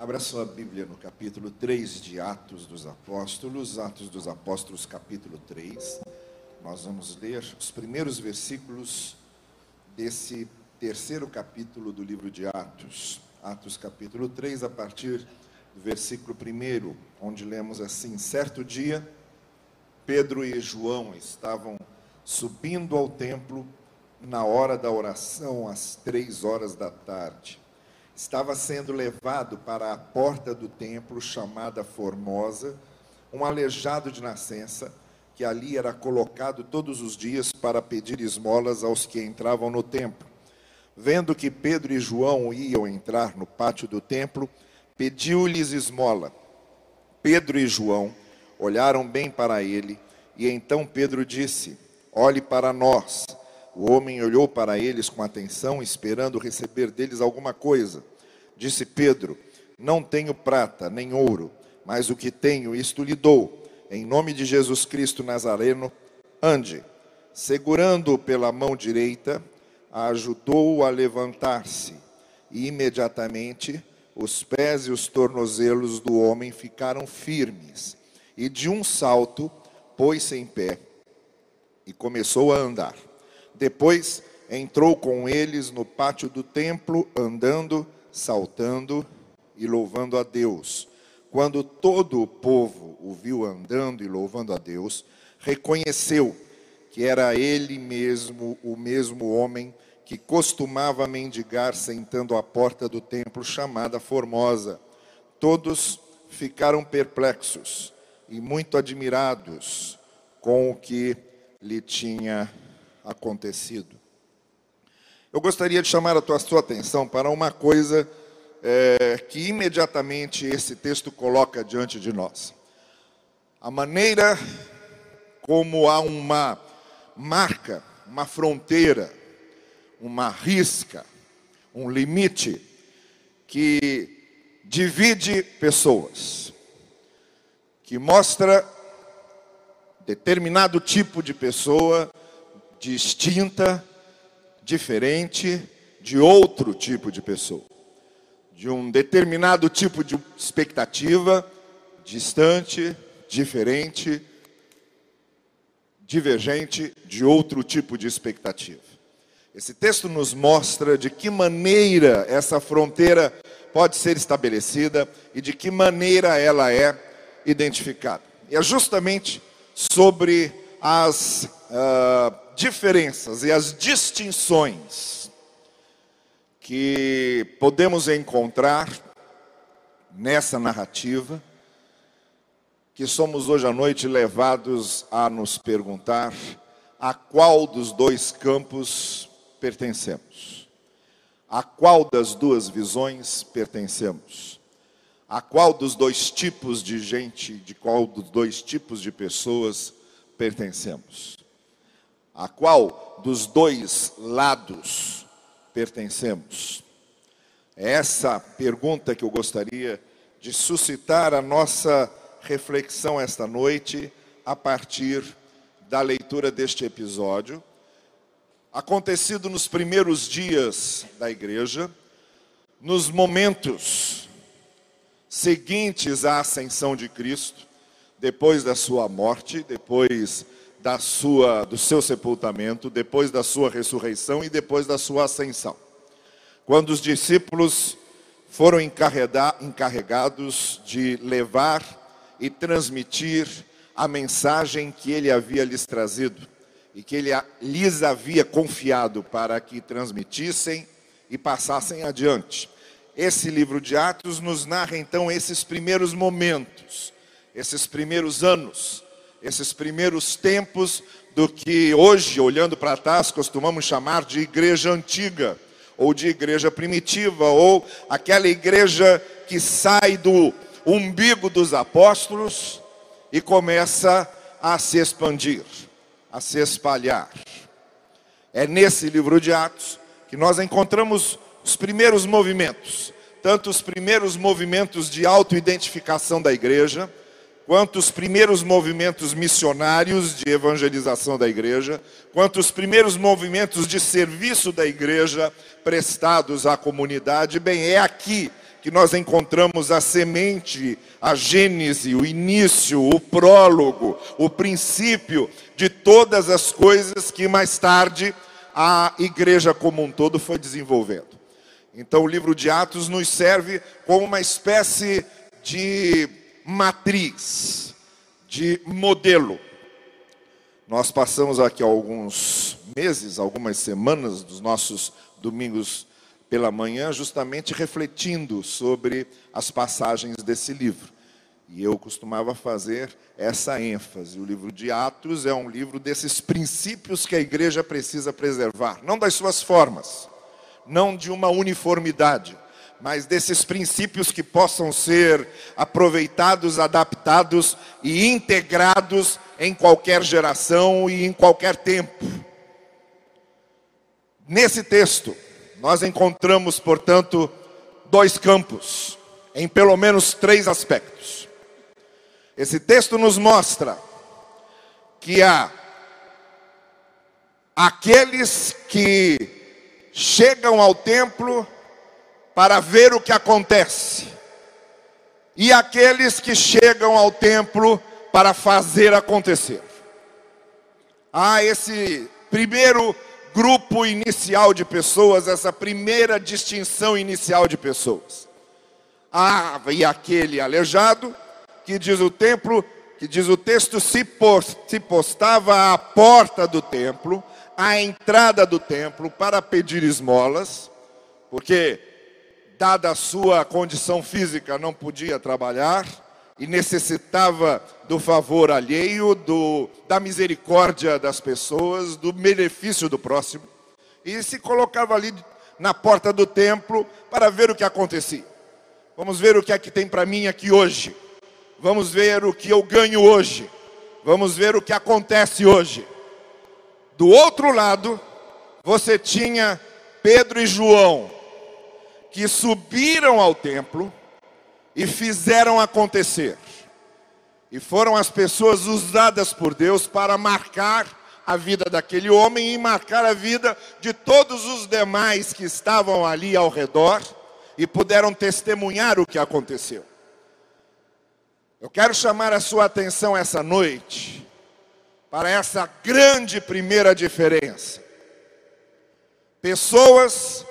Abra sua Bíblia no capítulo 3 de Atos dos Apóstolos, Atos dos Apóstolos, capítulo 3. Nós vamos ler os primeiros versículos desse terceiro capítulo do livro de Atos. Atos, capítulo 3, a partir do versículo 1, onde lemos assim: Certo dia, Pedro e João estavam subindo ao templo na hora da oração, às três horas da tarde estava sendo levado para a porta do templo chamada Formosa, um aleijado de nascença, que ali era colocado todos os dias para pedir esmolas aos que entravam no templo. Vendo que Pedro e João iam entrar no pátio do templo, pediu-lhes esmola. Pedro e João olharam bem para ele, e então Pedro disse: Olhe para nós. O homem olhou para eles com atenção, esperando receber deles alguma coisa. Disse Pedro: Não tenho prata nem ouro, mas o que tenho, isto lhe dou. Em nome de Jesus Cristo Nazareno, ande. Segurando-o pela mão direita, ajudou-o a levantar-se, e imediatamente os pés e os tornozelos do homem ficaram firmes, e de um salto pôs-se em pé e começou a andar. Depois entrou com eles no pátio do templo, andando, saltando e louvando a Deus. Quando todo o povo o viu andando e louvando a Deus, reconheceu que era ele mesmo, o mesmo homem que costumava mendigar sentando à porta do templo chamada Formosa. Todos ficaram perplexos e muito admirados com o que lhe tinha acontecido. Eu gostaria de chamar a tua, sua atenção para uma coisa é, que imediatamente esse texto coloca diante de nós. A maneira como há uma marca, uma fronteira, uma risca, um limite que divide pessoas, que mostra determinado tipo de pessoa distinta diferente de outro tipo de pessoa, de um determinado tipo de expectativa, distante, diferente, divergente de outro tipo de expectativa. Esse texto nos mostra de que maneira essa fronteira pode ser estabelecida e de que maneira ela é identificada. E é justamente sobre as uh, diferenças e as distinções que podemos encontrar nessa narrativa, que somos hoje à noite levados a nos perguntar a qual dos dois campos pertencemos, a qual das duas visões pertencemos, a qual dos dois tipos de gente, de qual dos dois tipos de pessoas pertencemos a qual dos dois lados pertencemos? É essa pergunta que eu gostaria de suscitar a nossa reflexão esta noite, a partir da leitura deste episódio, acontecido nos primeiros dias da igreja, nos momentos seguintes à ascensão de Cristo, depois da sua morte, depois da sua, do seu sepultamento, depois da sua ressurreição e depois da sua ascensão. Quando os discípulos foram encarregados de levar e transmitir a mensagem que ele havia lhes trazido e que ele lhes havia confiado para que transmitissem e passassem adiante. Esse livro de Atos nos narra então esses primeiros momentos, esses primeiros anos esses primeiros tempos do que hoje, olhando para trás, costumamos chamar de igreja antiga, ou de igreja primitiva, ou aquela igreja que sai do umbigo dos apóstolos e começa a se expandir, a se espalhar. É nesse livro de Atos que nós encontramos os primeiros movimentos, tanto os primeiros movimentos de autoidentificação da igreja, quanto os primeiros movimentos missionários de evangelização da igreja, quanto os primeiros movimentos de serviço da igreja prestados à comunidade. Bem, é aqui que nós encontramos a semente, a gênese, o início, o prólogo, o princípio de todas as coisas que mais tarde a igreja como um todo foi desenvolvendo. Então, o livro de Atos nos serve como uma espécie de matriz, de modelo. Nós passamos aqui alguns meses, algumas semanas dos nossos domingos pela manhã, justamente refletindo sobre as passagens desse livro. E eu costumava fazer essa ênfase. O livro de Atos é um livro desses princípios que a igreja precisa preservar, não das suas formas, não de uma uniformidade, mas desses princípios que possam ser aproveitados, adaptados e integrados em qualquer geração e em qualquer tempo. Nesse texto, nós encontramos, portanto, dois campos, em pelo menos três aspectos. Esse texto nos mostra que há aqueles que chegam ao templo para ver o que acontece, e aqueles que chegam ao templo para fazer acontecer. Há esse primeiro grupo inicial de pessoas, essa primeira distinção inicial de pessoas. Há e aquele aleijado, que diz o templo, que diz o texto, se postava à porta do templo, à entrada do templo, para pedir esmolas, porque dada a sua condição física, não podia trabalhar e necessitava do favor alheio, do, da misericórdia das pessoas, do benefício do próximo. E se colocava ali na porta do templo para ver o que acontecia. Vamos ver o que é que tem para mim aqui hoje. Vamos ver o que eu ganho hoje. Vamos ver o que acontece hoje. Do outro lado, você tinha Pedro e João, que subiram ao templo e fizeram acontecer. E foram as pessoas usadas por Deus para marcar a vida daquele homem e marcar a vida de todos os demais que estavam ali ao redor e puderam testemunhar o que aconteceu. Eu quero chamar a sua atenção essa noite para essa grande primeira diferença. Pessoas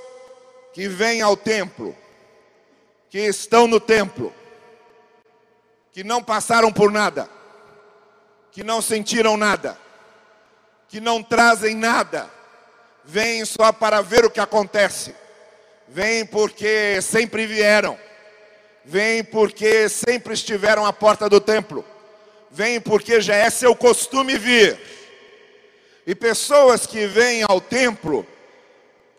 que vêm ao templo, que estão no templo, que não passaram por nada, que não sentiram nada, que não trazem nada, vêm só para ver o que acontece, vêm porque sempre vieram, vêm porque sempre estiveram à porta do templo, vêm porque já é seu costume vir. E pessoas que vêm ao templo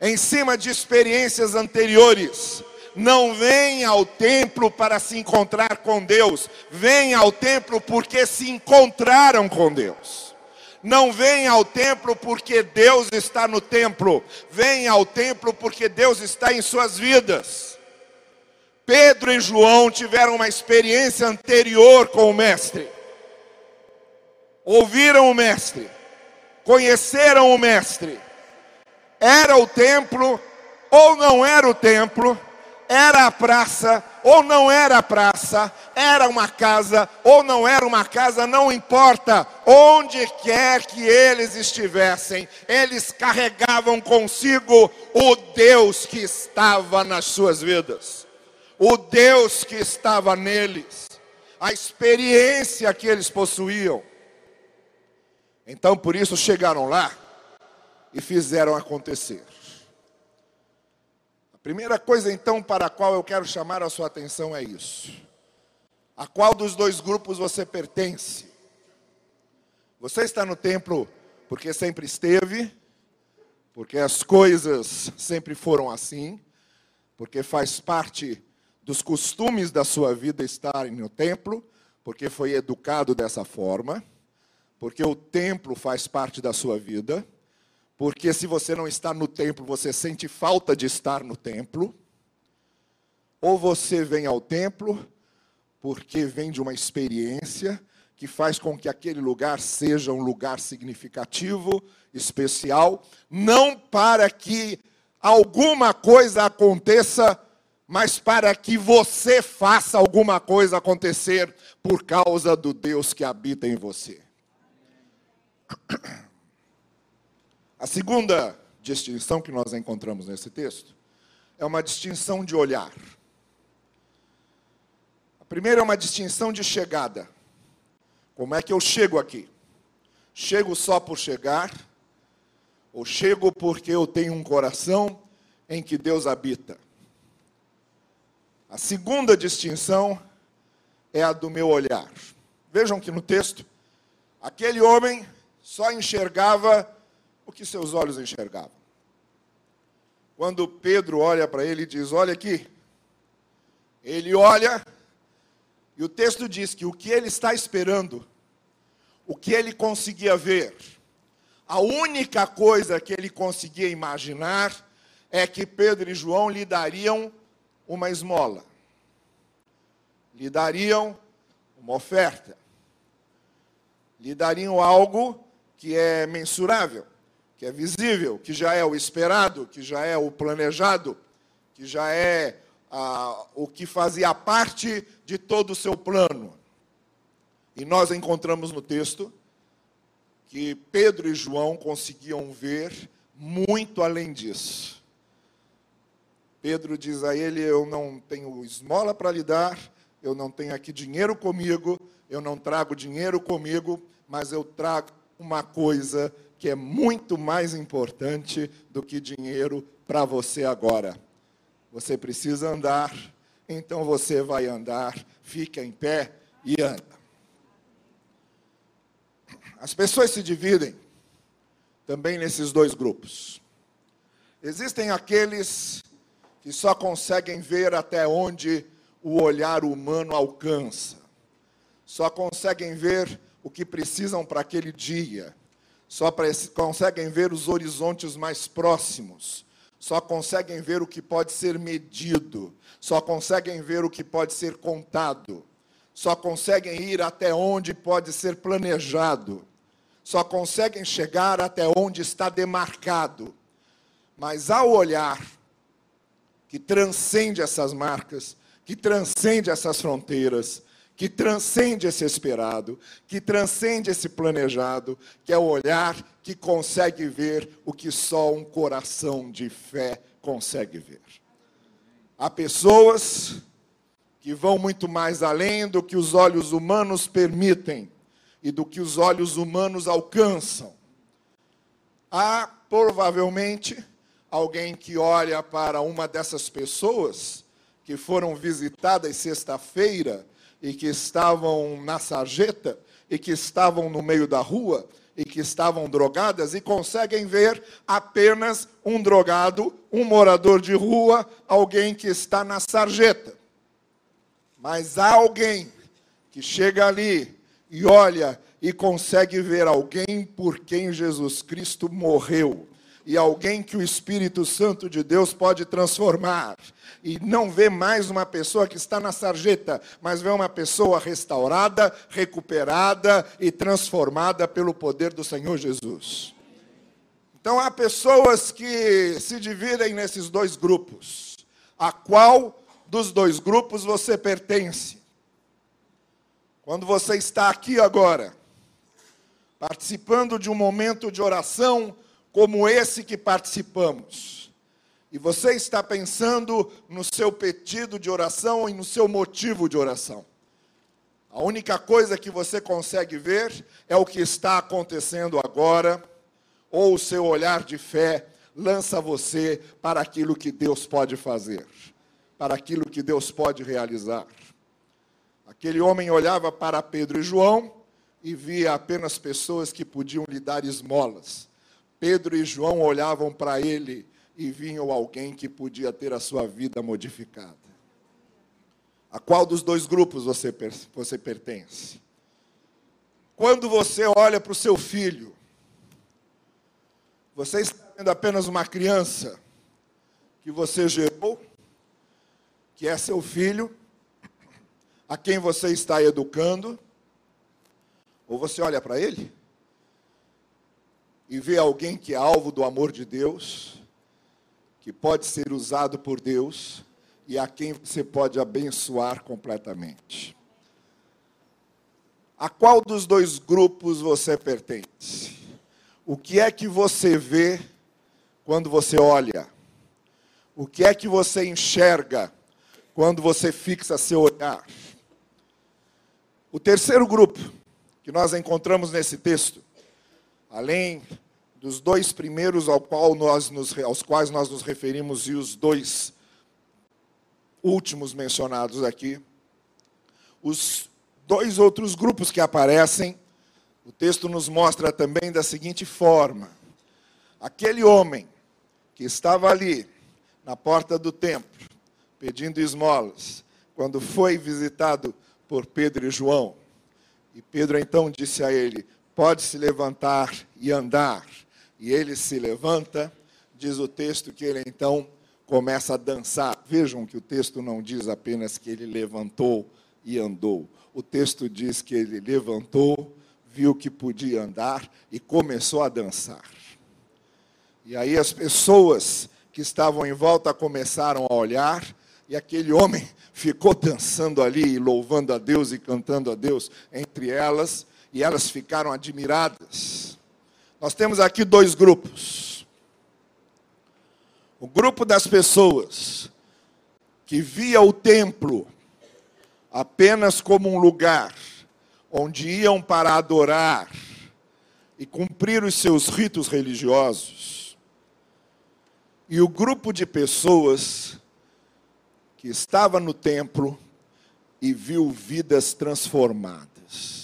em cima de experiências anteriores. Não vem ao templo para se encontrar com Deus, vem ao templo porque se encontraram com Deus. Não vem ao templo porque Deus está no templo, vem ao templo porque Deus está em suas vidas. Pedro e João tiveram uma experiência anterior com o Mestre, ouviram o Mestre, conheceram o Mestre era o templo ou não era o templo, era a praça ou não era a praça, era uma casa ou não era uma casa, não importa, onde quer que eles estivessem, eles carregavam consigo o Deus que estava nas suas vidas, o Deus que estava neles, a experiência que eles possuíam. Então por isso chegaram lá e fizeram acontecer. A primeira coisa, então, para a qual eu quero chamar a sua atenção é isso. A qual dos dois grupos você pertence? Você está no templo porque sempre esteve, porque as coisas sempre foram assim, porque faz parte dos costumes da sua vida estarem no templo, porque foi educado dessa forma, porque o templo faz parte da sua vida porque se você não está no templo, você sente falta de estar no templo. Ou você vem ao templo porque vem de uma experiência que faz com que aquele lugar seja um lugar significativo, especial, não para que alguma coisa aconteça mas para que você faça alguma coisa acontecer por causa do Deus que habita em você. A segunda distinção que nós encontramos nesse texto é uma distinção de olhar. A primeira é uma distinção de chegada. Como é que eu chego aqui? Chego só por chegar? Ou chego porque eu tenho um coração em que Deus habita? A segunda distinção é a do meu olhar. Vejam que no texto, aquele homem só enxergava o que seus olhos enxergavam. Quando Pedro olha para ele e diz: Olha aqui, ele olha, e o texto diz que o que ele está esperando, o que ele conseguia ver, a única coisa que ele conseguia imaginar é que Pedro e João lhe dariam uma esmola, lhe dariam uma oferta, lhe dariam algo que é mensurável que é visível, que já é o esperado, que já é o planejado, que já é ah, o que fazia parte de todo o seu plano. E nós encontramos no texto que Pedro e João conseguiam ver muito além disso. Pedro diz a ele: Eu não tenho esmola para lhe dar, eu não tenho aqui dinheiro comigo, eu não trago dinheiro comigo, mas eu trago uma coisa que é muito mais importante do que dinheiro para você agora. Você precisa andar, então você vai andar, fica em pé e anda. As pessoas se dividem também nesses dois grupos. Existem aqueles que só conseguem ver até onde o olhar humano alcança, só conseguem ver o que precisam para aquele dia, só conseguem ver os horizontes mais próximos, só conseguem ver o que pode ser medido, só conseguem ver o que pode ser contado, só conseguem ir até onde pode ser planejado, só conseguem chegar até onde está demarcado. Mas ao olhar que transcende essas marcas, que transcende essas fronteiras, que transcende esse esperado, que transcende esse planejado, que é o olhar que consegue ver o que só um coração de fé consegue ver. Há pessoas que vão muito mais além do que os olhos humanos permitem e do que os olhos humanos alcançam. Há provavelmente alguém que olha para uma dessas pessoas que foram visitadas sexta-feira e que estavam na sarjeta e que estavam no meio da rua e que estavam drogadas e conseguem ver apenas um drogado, um morador de rua, alguém que está na sarjeta. Mas há alguém que chega ali e olha e consegue ver alguém por quem Jesus Cristo morreu e alguém que o Espírito Santo de Deus pode transformar. E não vê mais uma pessoa que está na sarjeta, mas vê uma pessoa restaurada, recuperada e transformada pelo poder do Senhor Jesus. Então há pessoas que se dividem nesses dois grupos. A qual dos dois grupos você pertence? Quando você está aqui agora, participando de um momento de oração, como esse que participamos, e você está pensando no seu pedido de oração e no seu motivo de oração. A única coisa que você consegue ver é o que está acontecendo agora, ou o seu olhar de fé lança você para aquilo que Deus pode fazer, para aquilo que Deus pode realizar. Aquele homem olhava para Pedro e João e via apenas pessoas que podiam lhe dar esmolas Pedro e João olhavam para ele e vinham alguém que podia ter a sua vida modificada. A qual dos dois grupos você, você pertence? Quando você olha para o seu filho, você está vendo apenas uma criança que você gerou, que é seu filho, a quem você está educando, ou você olha para ele e vê alguém que é alvo do amor de Deus, que pode ser usado por Deus e a quem você pode abençoar completamente. A qual dos dois grupos você pertence? O que é que você vê quando você olha? O que é que você enxerga quando você fixa seu olhar? O terceiro grupo que nós encontramos nesse texto, além dos dois primeiros ao qual nós nos, aos quais nós nos referimos e os dois últimos mencionados aqui, os dois outros grupos que aparecem, o texto nos mostra também da seguinte forma: aquele homem que estava ali na porta do templo, pedindo esmolas, quando foi visitado por Pedro e João, e Pedro então disse a ele: Pode se levantar e andar. E ele se levanta, diz o texto que ele então começa a dançar. Vejam que o texto não diz apenas que ele levantou e andou. O texto diz que ele levantou, viu que podia andar e começou a dançar. E aí as pessoas que estavam em volta começaram a olhar, e aquele homem ficou dançando ali, louvando a Deus e cantando a Deus entre elas, e elas ficaram admiradas. Nós temos aqui dois grupos. O grupo das pessoas que via o templo apenas como um lugar onde iam para adorar e cumprir os seus ritos religiosos. E o grupo de pessoas que estava no templo e viu vidas transformadas.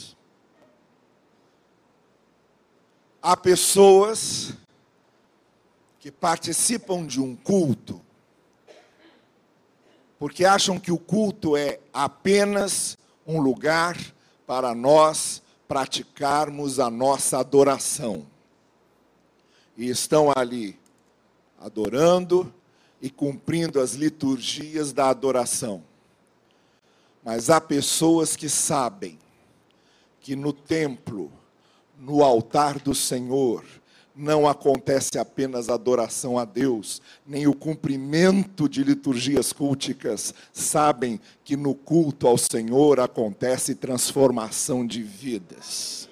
Há pessoas que participam de um culto porque acham que o culto é apenas um lugar para nós praticarmos a nossa adoração. E estão ali adorando e cumprindo as liturgias da adoração. Mas há pessoas que sabem que no templo no altar do Senhor não acontece apenas adoração a Deus, nem o cumprimento de liturgias culticas. Sabem que no culto ao Senhor acontece transformação de vidas.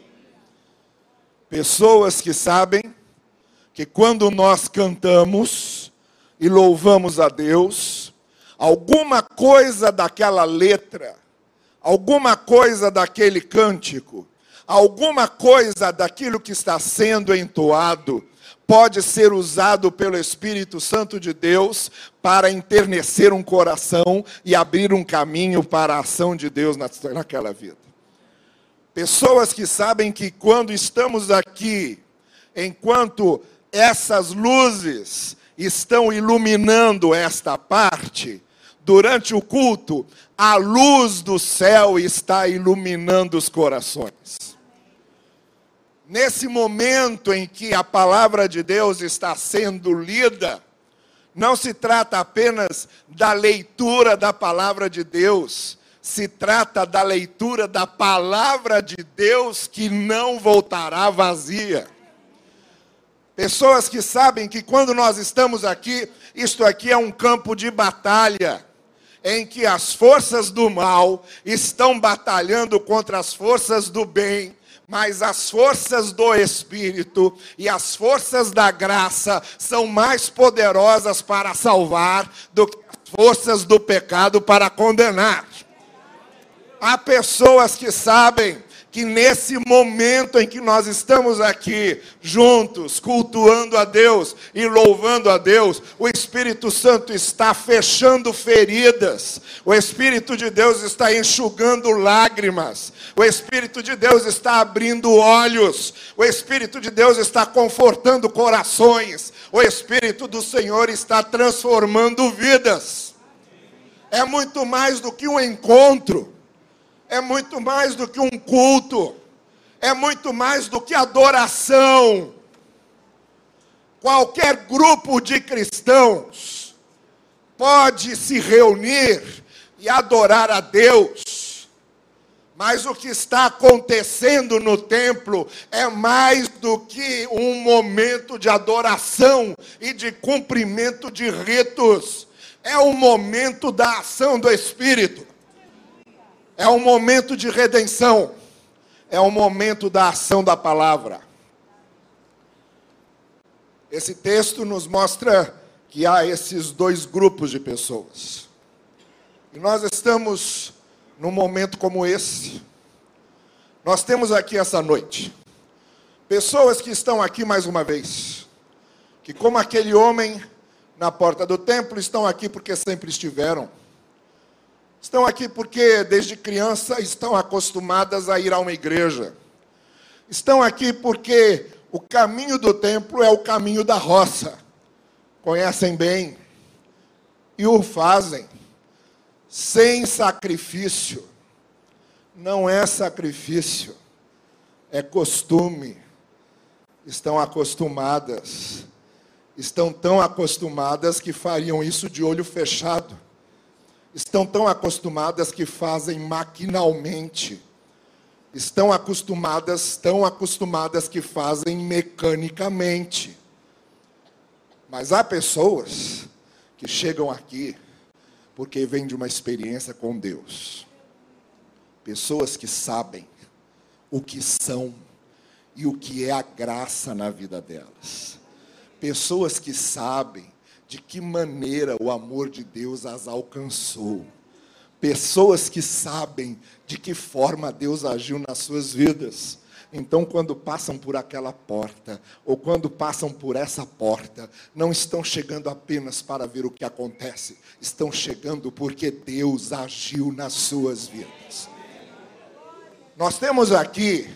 Pessoas que sabem que quando nós cantamos e louvamos a Deus, alguma coisa daquela letra, alguma coisa daquele cântico, alguma coisa daquilo que está sendo entoado pode ser usado pelo Espírito Santo de Deus para enternecer um coração e abrir um caminho para a ação de Deus naquela vida. Pessoas que sabem que quando estamos aqui, enquanto essas luzes estão iluminando esta parte, durante o culto, a luz do céu está iluminando os corações nesse momento em que a palavra de Deus está sendo lida, não se trata apenas da leitura da palavra de Deus, se trata da leitura da palavra de Deus que não voltará vazia. Pessoas que sabem que quando nós estamos aqui, isto aqui é um campo de batalha, em que as forças do mal estão batalhando contra as forças do bem, mas as forças do Espírito e as forças da graça são mais poderosas para salvar do que as forças do pecado para condenar. Há pessoas que sabem que nesse momento em que nós estamos aqui juntos, cultuando a Deus e louvando a Deus, o Espírito Santo está fechando feridas, o Espírito de Deus está enxugando lágrimas, o Espírito de Deus está abrindo olhos, o Espírito de Deus está confortando corações, o Espírito do Senhor está transformando vidas. É muito mais do que um encontro é muito mais do que um culto, é muito mais do que adoração. Qualquer grupo de cristãos pode se reunir e adorar a Deus, mas o que está acontecendo no templo é mais do que um momento de adoração e de cumprimento de ritos. É o momento da ação do Espírito, é o momento de redenção, é o momento da ação da palavra. Esse texto nos mostra que há esses dois grupos de pessoas. E nós estamos num momento como esse. Nós temos aqui essa noite pessoas que estão aqui mais uma vez, que como aquele homem na porta do templo estão aqui porque sempre estiveram. Estão aqui porque desde criança estão acostumadas a ir a uma igreja. Estão aqui porque o caminho do templo é o caminho da roça. Conhecem bem e o fazem sem sacrifício. Não é sacrifício, é costume. Estão acostumadas, estão tão acostumadas que fariam isso de olho fechado. Estão tão acostumadas que fazem maquinalmente. Estão acostumadas, tão acostumadas que fazem mecanicamente. Mas há pessoas que chegam aqui porque vem de uma experiência com Deus. Pessoas que sabem o que são e o que é a graça na vida delas. Pessoas que sabem de que maneira o amor de Deus as alcançou. Pessoas que sabem de que forma Deus agiu nas suas vidas. Então, quando passam por aquela porta, ou quando passam por essa porta, não estão chegando apenas para ver o que acontece, estão chegando porque Deus agiu nas suas vidas. Nós temos aqui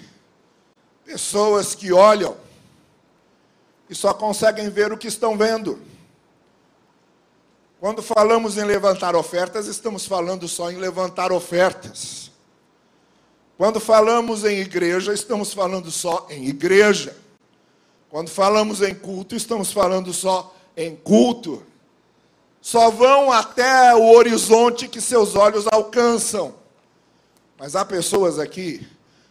pessoas que olham e só conseguem ver o que estão vendo. Quando falamos em levantar ofertas, estamos falando só em levantar ofertas. Quando falamos em igreja, estamos falando só em igreja. Quando falamos em culto, estamos falando só em culto. Só vão até o horizonte que seus olhos alcançam. Mas há pessoas aqui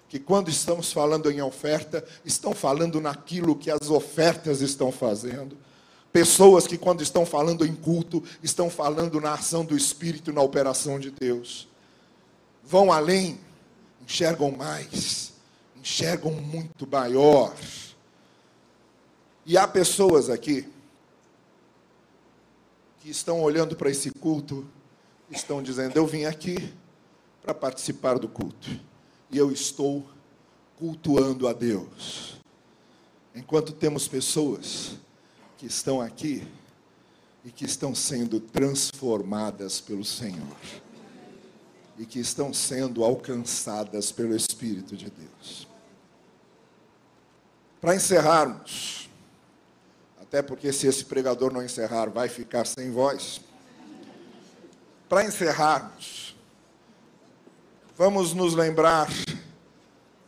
que, quando estamos falando em oferta, estão falando naquilo que as ofertas estão fazendo. Pessoas que, quando estão falando em culto, estão falando na ação do Espírito na operação de Deus. Vão além enxergam mais, enxergam muito maior. E há pessoas aqui que estão olhando para esse culto, estão dizendo: Eu vim aqui para participar do culto, e eu estou cultuando a Deus. Enquanto temos pessoas que estão aqui e que estão sendo transformadas pelo Senhor e que estão sendo alcançadas pelo Espírito de Deus. Para encerrarmos, até porque se esse pregador não encerrar, vai ficar sem voz. Para encerrarmos, vamos nos lembrar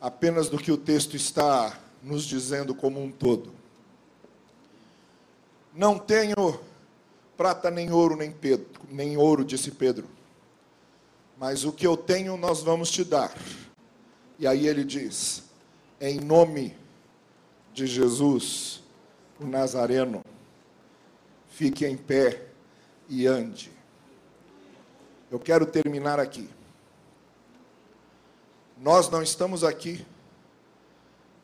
apenas do que o texto está nos dizendo como um todo. Não tenho prata nem ouro nem, Pedro, nem ouro, disse Pedro mas o que eu tenho nós vamos te dar. E aí ele diz: em nome de Jesus, o Nazareno, fique em pé e ande. Eu quero terminar aqui. Nós não estamos aqui.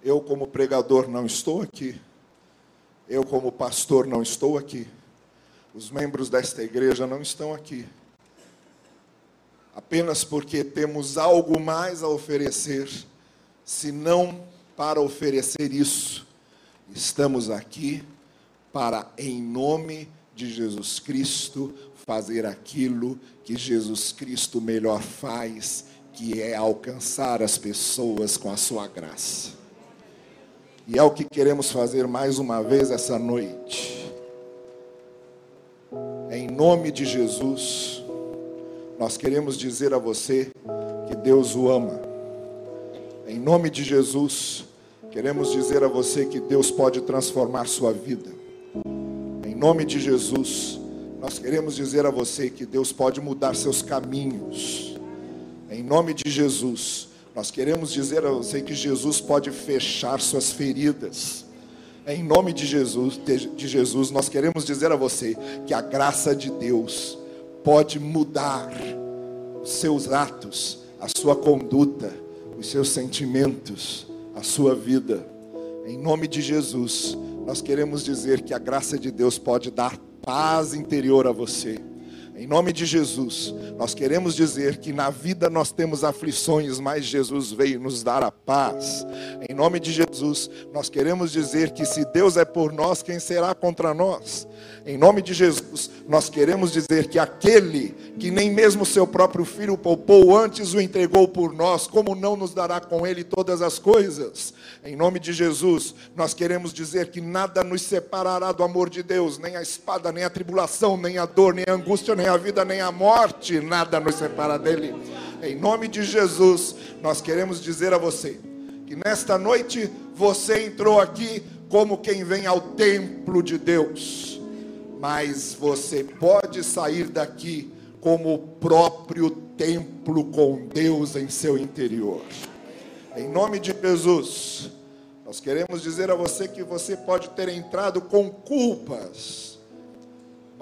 Eu, como pregador, não estou aqui. Eu, como pastor, não estou aqui. Os membros desta igreja não estão aqui apenas porque temos algo mais a oferecer, senão para oferecer isso. Estamos aqui para, em nome de Jesus Cristo, fazer aquilo que Jesus Cristo melhor faz, que é alcançar as pessoas com a sua graça. E é o que queremos fazer mais uma vez essa noite. Em nome de Jesus, nós queremos dizer a você que Deus o ama. Em nome de Jesus, queremos dizer a você que Deus pode transformar sua vida. Em nome de Jesus, nós queremos dizer a você que Deus pode mudar seus caminhos. Em nome de Jesus, nós queremos dizer a você que Jesus pode fechar suas feridas. Em nome de Jesus, de Jesus, nós queremos dizer a você que a graça de Deus pode mudar os seus atos, a sua conduta, os seus sentimentos, a sua vida. Em nome de Jesus, nós queremos dizer que a graça de Deus pode dar paz interior a você. Em nome de Jesus, nós queremos dizer que na vida nós temos aflições, mas Jesus veio nos dar a paz. Em nome de Jesus, nós queremos dizer que se Deus é por nós, quem será contra nós? Em nome de Jesus, nós queremos dizer que aquele que nem mesmo seu próprio filho poupou, antes o entregou por nós, como não nos dará com ele todas as coisas? Em nome de Jesus, nós queremos dizer que nada nos separará do amor de Deus, nem a espada, nem a tribulação, nem a dor, nem a angústia, nem a vida, nem a morte, nada nos separa dele. Em nome de Jesus, nós queremos dizer a você que nesta noite você entrou aqui como quem vem ao templo de Deus mas você pode sair daqui como o próprio templo com Deus em seu interior. Em nome de Jesus, nós queremos dizer a você que você pode ter entrado com culpas,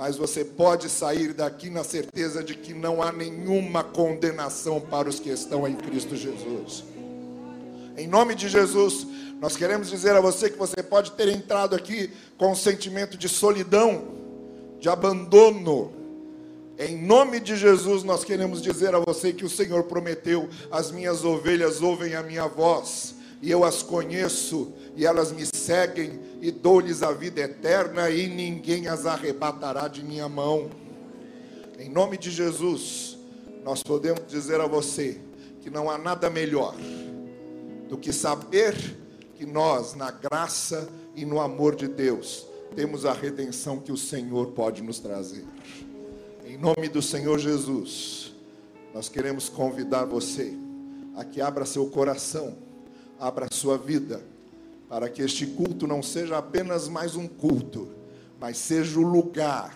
mas você pode sair daqui na certeza de que não há nenhuma condenação para os que estão em Cristo Jesus. Em nome de Jesus, nós queremos dizer a você que você pode ter entrado aqui com um sentimento de solidão, de abandono. Em nome de Jesus, nós queremos dizer a você que o Senhor prometeu: as minhas ovelhas ouvem a minha voz, e eu as conheço, e elas me seguem, e dou-lhes a vida eterna, e ninguém as arrebatará de minha mão. Em nome de Jesus, nós podemos dizer a você que não há nada melhor do que saber que nós, na graça e no amor de Deus, temos a redenção que o Senhor pode nos trazer. Em nome do Senhor Jesus, nós queremos convidar você a que abra seu coração, abra sua vida, para que este culto não seja apenas mais um culto, mas seja o lugar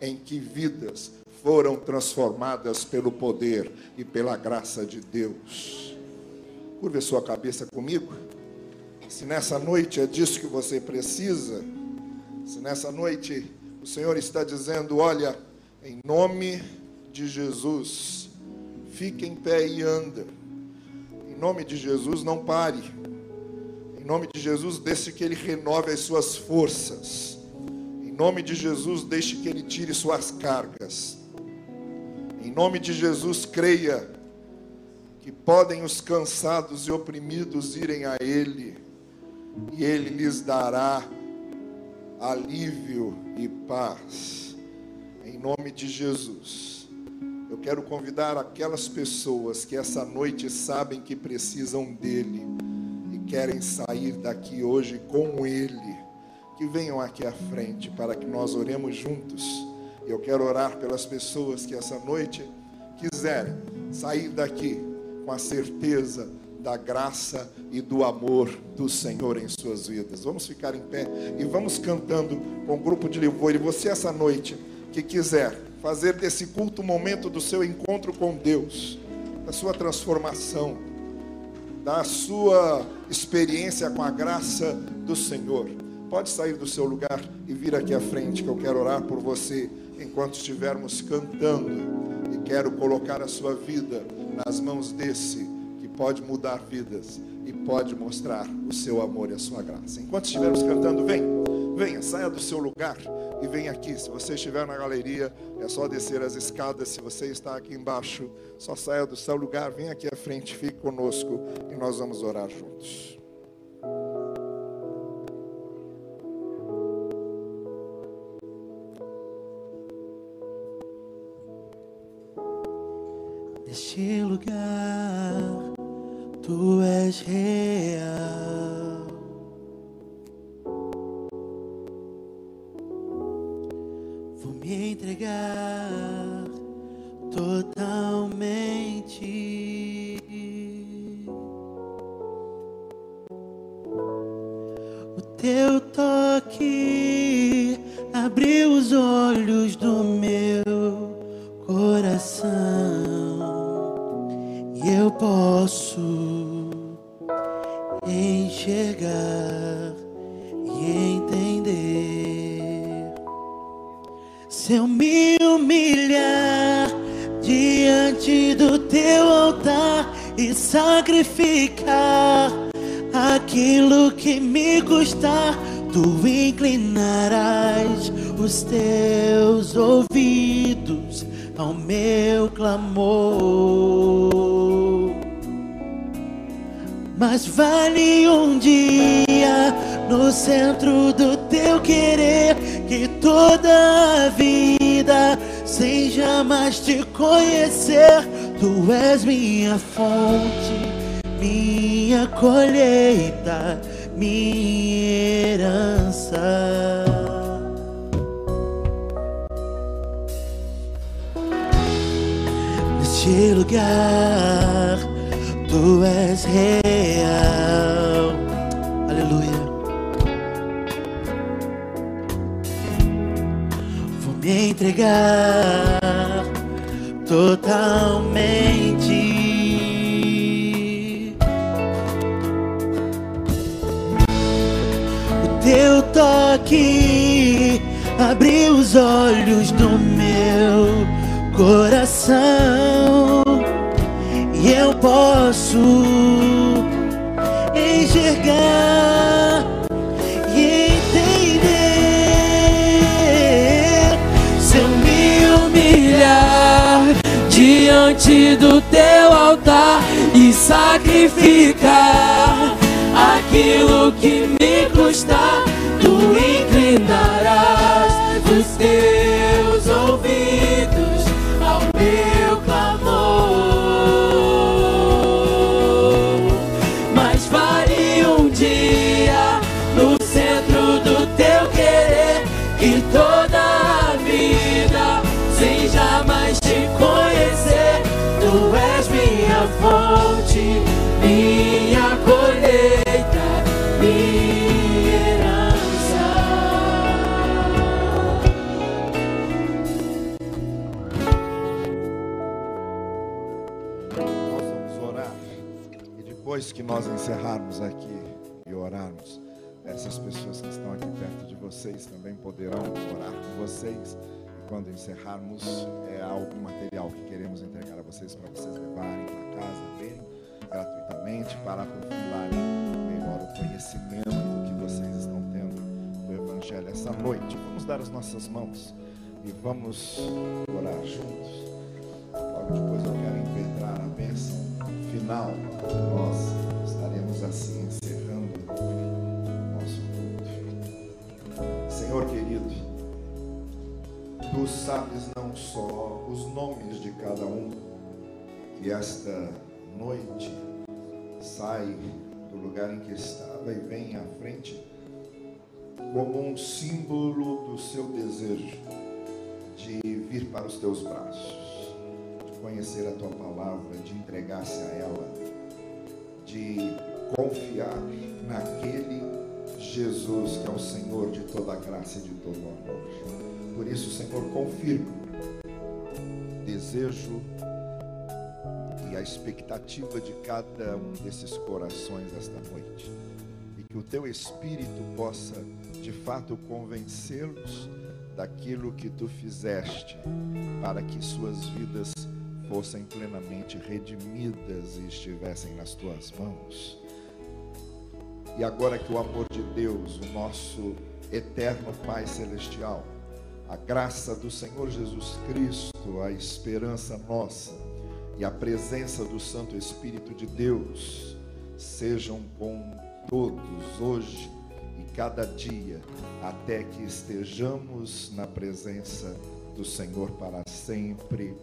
em que vidas foram transformadas pelo poder e pela graça de Deus. Curve a sua cabeça comigo. Se nessa noite é disso que você precisa, se nessa noite o Senhor está dizendo: olha, em nome de Jesus, fique em pé e anda. Em nome de Jesus, não pare. Em nome de Jesus, deixe que Ele renove as suas forças. Em nome de Jesus, deixe que Ele tire suas cargas. Em nome de Jesus, creia que podem os cansados e oprimidos irem a Ele, e Ele lhes dará alívio e paz. Em nome de Jesus. Eu quero convidar aquelas pessoas que essa noite sabem que precisam dele querem sair daqui hoje com ele, que venham aqui à frente para que nós oremos juntos. Eu quero orar pelas pessoas que essa noite quiserem sair daqui com a certeza da graça e do amor do Senhor em suas vidas. Vamos ficar em pé e vamos cantando com o grupo de louvor. E você, essa noite, que quiser fazer desse culto momento do seu encontro com Deus, da sua transformação, da sua experiência com a graça do Senhor, pode sair do seu lugar e vir aqui à frente, que eu quero orar por você enquanto estivermos cantando. E quero colocar a sua vida nas mãos desse pode mudar vidas e pode mostrar o seu amor e a sua graça. Enquanto estivermos cantando, vem, venha, saia do seu lugar e venha aqui. Se você estiver na galeria, é só descer as escadas. Se você está aqui embaixo, só saia do seu lugar, venha aqui à frente, fique conosco e nós vamos orar juntos. Humilhar diante do teu altar e sacrificar aquilo que me custar, tu inclinarás os teus ouvidos ao meu clamor. Mas vale um dia no centro do teu querer que toda a vida sem jamais te conhecer. Tu és minha fonte, minha colheita, minha herança. Neste lugar, tu és real. Aleluia. Me entregar totalmente. O teu toque abriu os olhos do meu coração e eu posso sacrificar aquilo que me custar, que nós encerrarmos aqui e orarmos, essas pessoas que estão aqui perto de vocês também poderão orar com vocês. E quando encerrarmos, é algum material que queremos entregar a vocês para vocês levarem para casa, lerem gratuitamente, para aprofundarem conhecimento que vocês estão tendo do Evangelho essa noite. Vamos dar as nossas mãos e vamos orar juntos. Logo depois eu quero impetrar a bênção final. Nós estaremos assim encerrando o nosso culto. Senhor querido, Tu sabes não só os nomes de cada um que esta noite sai do lugar em que estava e vem à frente como um símbolo do seu desejo de vir para os teus braços, de conhecer a tua palavra, de entregar-se a ela, de confiar naquele Jesus que é o Senhor de toda a graça e de todo o amor. Por isso, Senhor, confirma o desejo e a expectativa de cada um desses corações esta noite. Que o teu Espírito possa, de fato, convencê-los daquilo que tu fizeste para que suas vidas fossem plenamente redimidas e estivessem nas tuas mãos. E agora que o amor de Deus, o nosso eterno Pai Celestial, a graça do Senhor Jesus Cristo, a esperança nossa e a presença do Santo Espírito de Deus sejam com todos hoje e cada dia, até que estejamos na presença do Senhor para sempre.